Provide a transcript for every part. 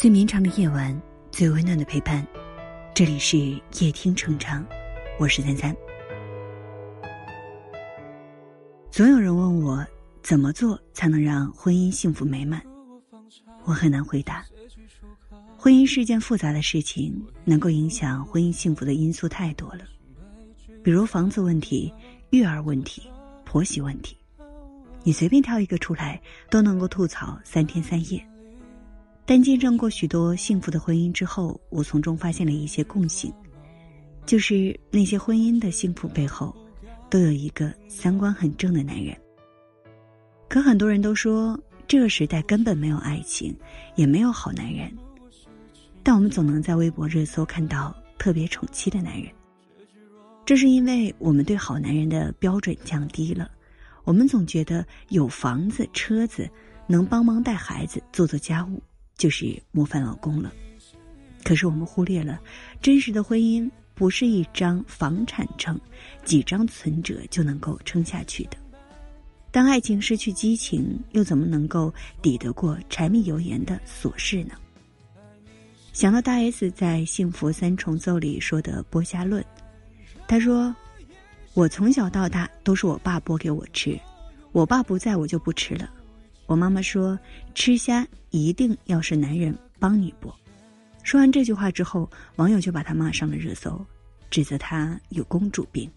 最绵长的夜晚，最温暖的陪伴。这里是夜听成长，我是三三。总有人问我怎么做才能让婚姻幸福美满，我很难回答。婚姻是件复杂的事情，能够影响婚姻幸福的因素太多了，比如房子问题、育儿问题、婆媳问题，你随便挑一个出来，都能够吐槽三天三夜。但见证过许多幸福的婚姻之后，我从中发现了一些共性，就是那些婚姻的幸福背后，都有一个三观很正的男人。可很多人都说这个时代根本没有爱情，也没有好男人，但我们总能在微博热搜看到特别宠妻的男人。这是因为我们对好男人的标准降低了，我们总觉得有房子、车子，能帮忙带孩子、做做家务。就是模范老公了，可是我们忽略了，真实的婚姻不是一张房产证、几张存折就能够撑下去的。当爱情失去激情，又怎么能够抵得过柴米油盐的琐事呢？想到大 S 在《幸福三重奏》里说的剥虾论，他说：“我从小到大都是我爸剥给我吃，我爸不在我就不吃了。”我妈妈说：“吃虾一定要是男人帮你剥。”说完这句话之后，网友就把她骂上了热搜，指责她有公主病。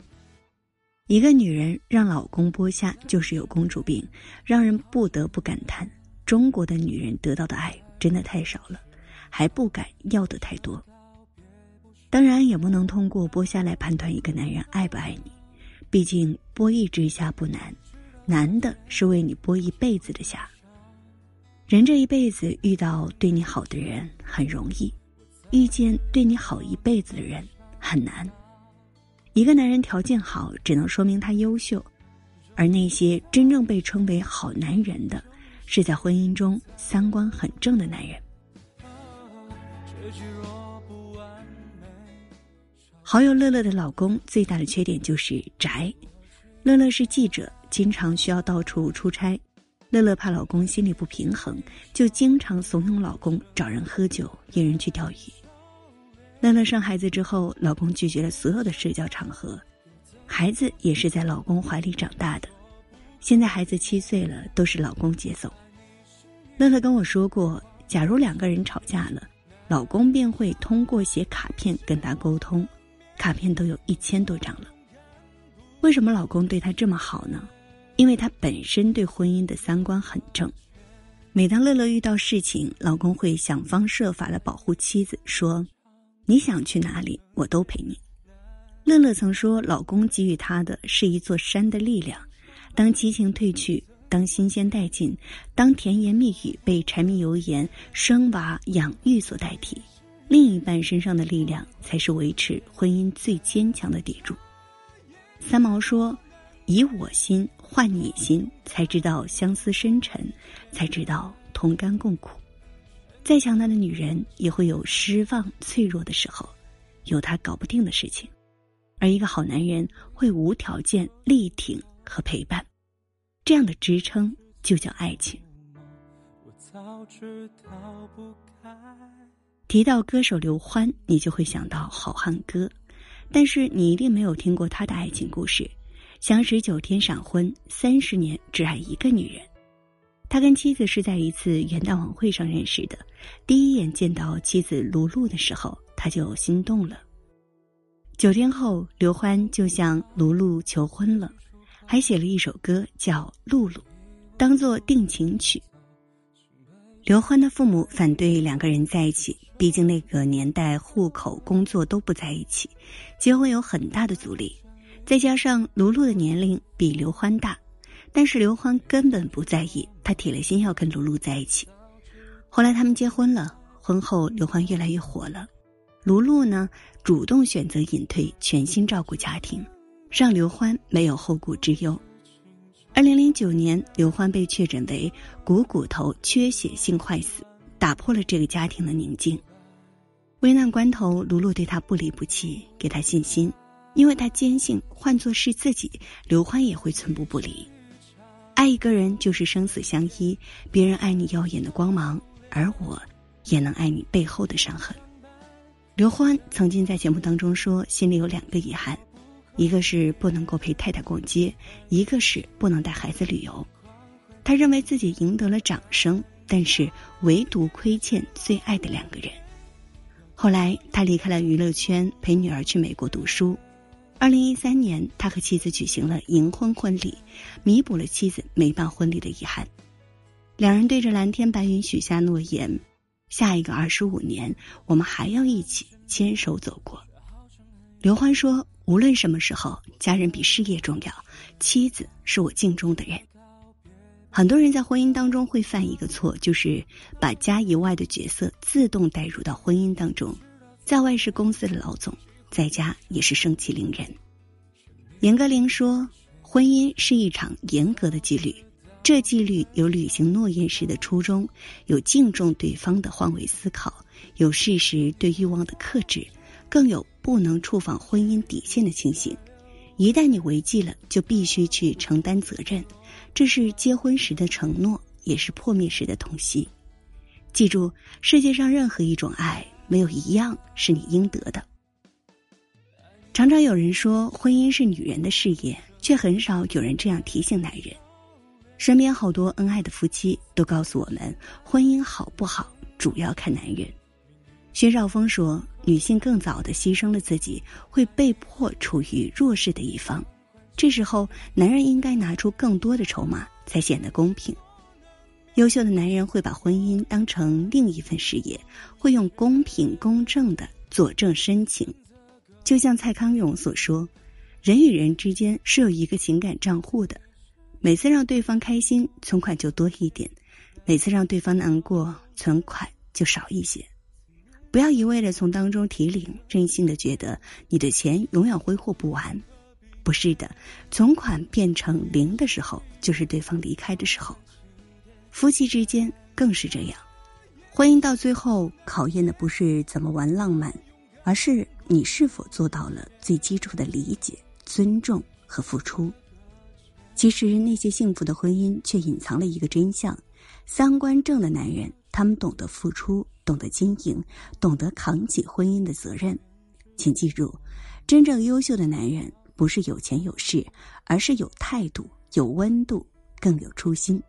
一个女人让老公剥虾，就是有公主病，让人不得不感叹：中国的女人得到的爱真的太少了，还不敢要的太多。当然，也不能通过剥虾来判断一个男人爱不爱你，毕竟剥一只虾不难。难的是为你剥一辈子的虾。人这一辈子遇到对你好的人很容易，遇见对你好一辈子的人很难。一个男人条件好，只能说明他优秀，而那些真正被称为好男人的，是在婚姻中三观很正的男人。好友乐乐的老公最大的缺点就是宅。乐乐是记者。经常需要到处出差，乐乐怕老公心里不平衡，就经常怂恿老公找人喝酒，约人去钓鱼。乐乐生孩子之后，老公拒绝了所有的社交场合，孩子也是在老公怀里长大的。现在孩子七岁了，都是老公接送。乐乐跟我说过，假如两个人吵架了，老公便会通过写卡片跟他沟通，卡片都有一千多张了。为什么老公对她这么好呢？因为他本身对婚姻的三观很正，每当乐乐遇到事情，老公会想方设法的保护妻子，说：“你想去哪里，我都陪你。”乐乐曾说，老公给予她的是一座山的力量。当激情褪去，当新鲜殆尽，当甜言蜜语被柴米油盐、生娃养育所代替，另一半身上的力量才是维持婚姻最坚强的砥柱。三毛说。以我心换你心，才知道相思深沉，才知道同甘共苦。再强大的女人也会有失望、脆弱的时候，有她搞不定的事情。而一个好男人会无条件力挺和陪伴，这样的支撑就叫爱情。提到歌手刘欢，你就会想到好汉歌，但是你一定没有听过他的爱情故事。相识九天闪婚，三十年只爱一个女人。他跟妻子是在一次元旦晚会上认识的。第一眼见到妻子卢璐的时候，他就心动了。九天后，刘欢就向卢璐求婚了，还写了一首歌叫《露露》，当做定情曲。刘欢的父母反对两个人在一起，毕竟那个年代户口、工作都不在一起，结婚有很大的阻力。再加上卢璐的年龄比刘欢大，但是刘欢根本不在意，他铁了心要跟卢璐在一起。后来他们结婚了，婚后刘欢越来越火了，卢璐呢主动选择隐退，全心照顾家庭，让刘欢没有后顾之忧。二零零九年，刘欢被确诊为股骨头缺血性坏死，打破了这个家庭的宁静。危难关头，卢璐对他不离不弃，给他信心。因为他坚信，换作是自己，刘欢也会寸步不离。爱一个人就是生死相依，别人爱你耀眼的光芒，而我，也能爱你背后的伤痕。刘欢曾经在节目当中说，心里有两个遗憾，一个是不能够陪太太逛街，一个是不能带孩子旅游。他认为自己赢得了掌声，但是唯独亏欠最爱的两个人。后来他离开了娱乐圈，陪女儿去美国读书。二零一三年，他和妻子举行了银婚婚礼，弥补了妻子没办婚礼的遗憾。两人对着蓝天白云许下诺言：下一个二十五年，我们还要一起牵手走过。刘欢说：“无论什么时候，家人比事业重要，妻子是我敬重的人。”很多人在婚姻当中会犯一个错，就是把家以外的角色自动带入到婚姻当中，在外是公司的老总，在家也是盛气凌人。严歌苓说：“婚姻是一场严格的纪律，这纪律有履行诺言时的初衷，有敬重对方的换位思考，有适时对欲望的克制，更有不能触犯婚姻底线的情形。一旦你违纪了，就必须去承担责任。”这是结婚时的承诺，也是破灭时的痛惜。记住，世界上任何一种爱，没有一样是你应得的。常常有人说婚姻是女人的事业，却很少有人这样提醒男人。身边好多恩爱的夫妻都告诉我们，婚姻好不好主要看男人。薛兆丰说，女性更早的牺牲了自己，会被迫处于弱势的一方。这时候，男人应该拿出更多的筹码，才显得公平。优秀的男人会把婚姻当成另一份事业，会用公平公正的佐证深情。就像蔡康永所说：“人与人之间是有一个情感账户的，每次让对方开心，存款就多一点；每次让对方难过，存款就少一些。不要一味的从当中提领，任性的觉得你的钱永远挥霍不完。”不是的，存款变成零的时候，就是对方离开的时候。夫妻之间更是这样，婚姻到最后考验的不是怎么玩浪漫，而是你是否做到了最基础的理解、尊重和付出。其实那些幸福的婚姻却隐藏了一个真相：三观正的男人，他们懂得付出，懂得经营，懂得扛起婚姻的责任。请记住，真正优秀的男人。不是有钱有势，而是有态度、有温度，更有初心。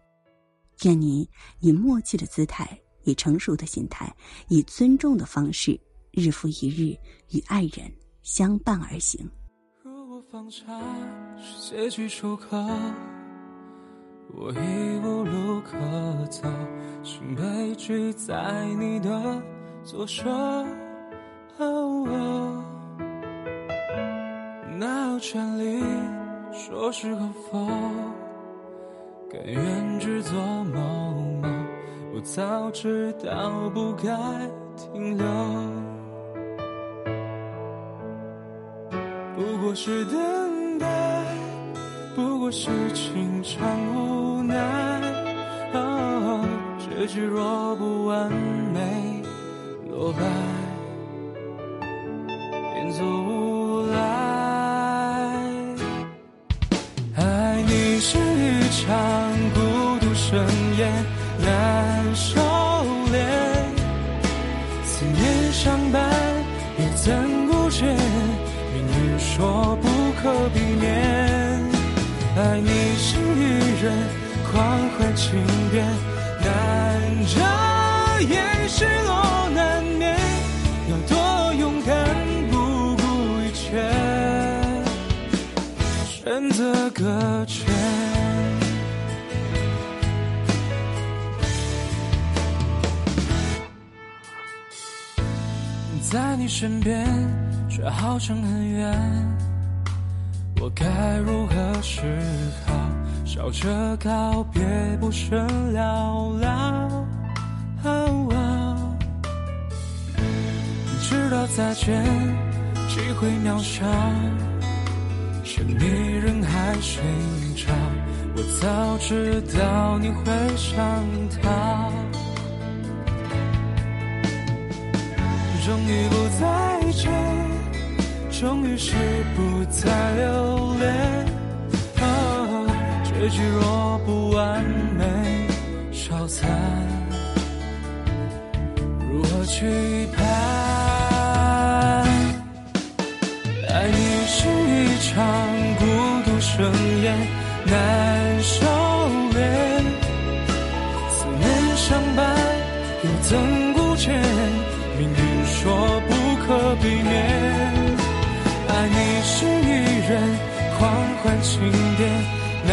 愿你以默契的姿态，以成熟的心态，以尊重的方式，日复一日与爱人相伴而行。如果放下是结局出口，我已无路可走，心被拒在你的左手。哪有权利说是和否？甘愿只做某某，我早知道不该停留。不过是等待，不过是情场无奈。结局若不完美，落败便走无赖。爱你是一场孤独盛宴难收人，狂欢情变，难遮掩失落难免，要多勇敢不顾一切，选择搁浅。在你身边，却好像很远。我该如何是好？笑着告别，不甚寥寥。知道再见机会渺小，沉迷人海寻找。我早知道你会想他。终于不再见，终于是不再留恋。结局若不完美，消散。期盼。爱你是一场孤独盛宴，难收敛。思念相伴，又怎顾见？命运说不可避免。爱你是一人狂欢庆典，难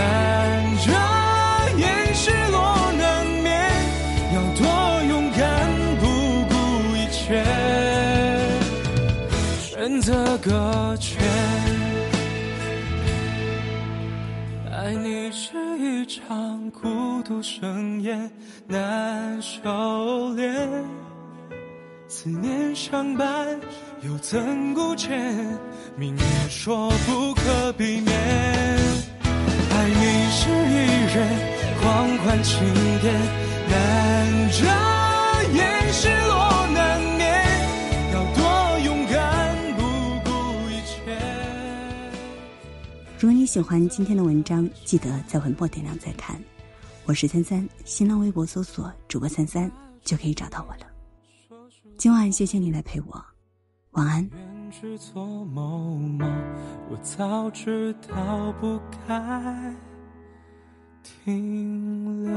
选择搁浅。爱你是一场孤独盛宴，难收敛。思念相伴，又怎顾见？命运说不可避免。爱你是一人狂欢庆典，喜欢今天的文章，记得在文末点亮再看。我是三三，新浪微博搜索主播三三就可以找到我了。今晚谢谢你来陪我，晚安。人只做某某，我早知道不该听